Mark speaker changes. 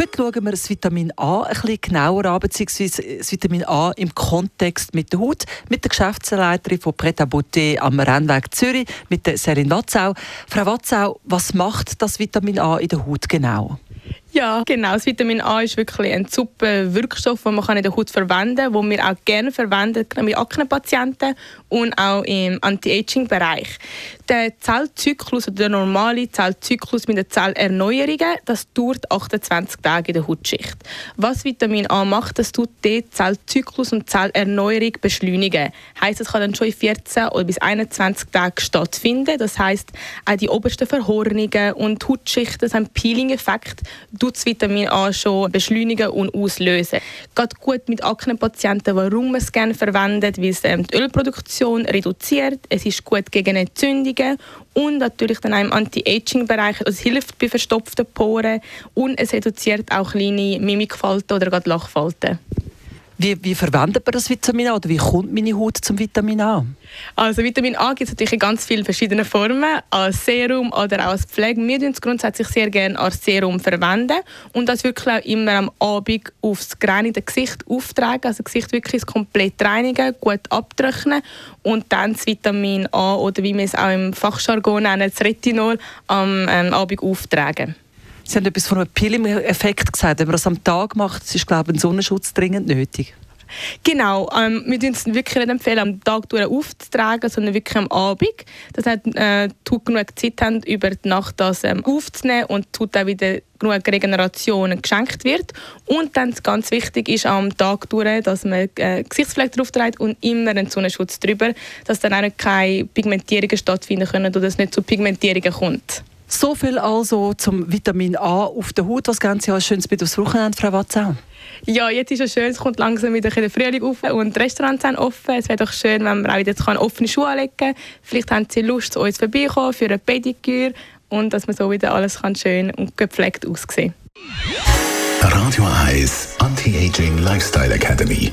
Speaker 1: Heute schauen wir das Vitamin A bisschen genauer an, beziehungsweise das Vitamin A im Kontext mit der Haut, mit der Geschäftsleiterin von Pret Beauté am Rennweg Zürich, mit der Serin Watzau. Frau Watzau, was macht das Vitamin A in der Haut genau?
Speaker 2: Ja, genau. Das Vitamin A ist wirklich ein super Wirkstoff, den man in der Haut verwenden kann, den wir auch gerne verwenden bei Aknepatienten und auch im Anti-Aging-Bereich. Der Zellzyklus oder der normale Zellzyklus mit den Zellerneuerungen, das dauert 28 Tage in der Hautschicht. Was Vitamin A macht, das tut den Zellzyklus und Zellerneuerung beschleunigen. Heißt, es kann dann schon in 14 oder bis 21 Tagen stattfinden. Das heißt, auch die obersten Verhornungen und Hautschichten, das haben Peeling-Effekt, tut das Vitamin A schon beschleunigen und auslösen. Geht gut mit Aknepatienten, warum man es gerne verwendet, weil es ähm, die Ölproduktion reduziert, es ist gut gegen Entzündungen und natürlich dann auch im Anti-Aging-Bereich, also es hilft bei verstopften Poren und es reduziert auch kleine Mimikfalten oder gerade Lachfalten.
Speaker 1: Wie, wie verwendet man das Vitamin A oder wie kommt meine Haut zum Vitamin A?
Speaker 2: Also Vitamin A gibt es natürlich in ganz vielen verschiedenen Formen, als Serum oder als Pflege. Wir verwenden es grundsätzlich sehr gerne als Serum verwenden und das wirklich auch immer am Abend aufs gereinigte Gesicht auftragen, also das Gesicht wirklich komplett reinigen, gut abtrocknen und dann das Vitamin A oder wie wir es auch im Fachjargon nennen, das Retinol am ähm, Abend auftragen.
Speaker 1: Sie haben etwas von einem Peeling-Effekt gesagt. Wenn man das am Tag macht, ist, glaube ich, ein Sonnenschutz dringend nötig.
Speaker 2: Genau, ähm, wir empfehlen es wirklich nicht empfehlen, am Tag aufzutragen, sondern wirklich am Abend. Das heißt, äh, tut genug Zeit haben, über die Nacht das ähm, aufzunehmen und tut auch wieder genug Regeneration geschenkt wird. Und dann ganz wichtig ist am Tag durch, dass man äh, Gesichtspflege drauf trägt und immer einen Sonnenschutz drüber, dass dann auch keine Pigmentierungen stattfinden können oder es nicht zu Pigmentierungen kommt.
Speaker 1: So viel also zum Vitamin A auf der Haut. Was Sie als schönes mit aufs Wochenende, Frau Watzau?
Speaker 2: Ja, jetzt ist es schön, es kommt langsam wieder der Frühling auf und die Restaurants sind offen. Es wäre doch schön, wenn man auch wieder offene Schuhe anlegen kann. Vielleicht haben Sie Lust, zu uns vorbeikommen für eine Pediküre und dass man so wieder alles kann schön und gepflegt aussehen
Speaker 3: Radio 1 Anti-Aging Lifestyle Academy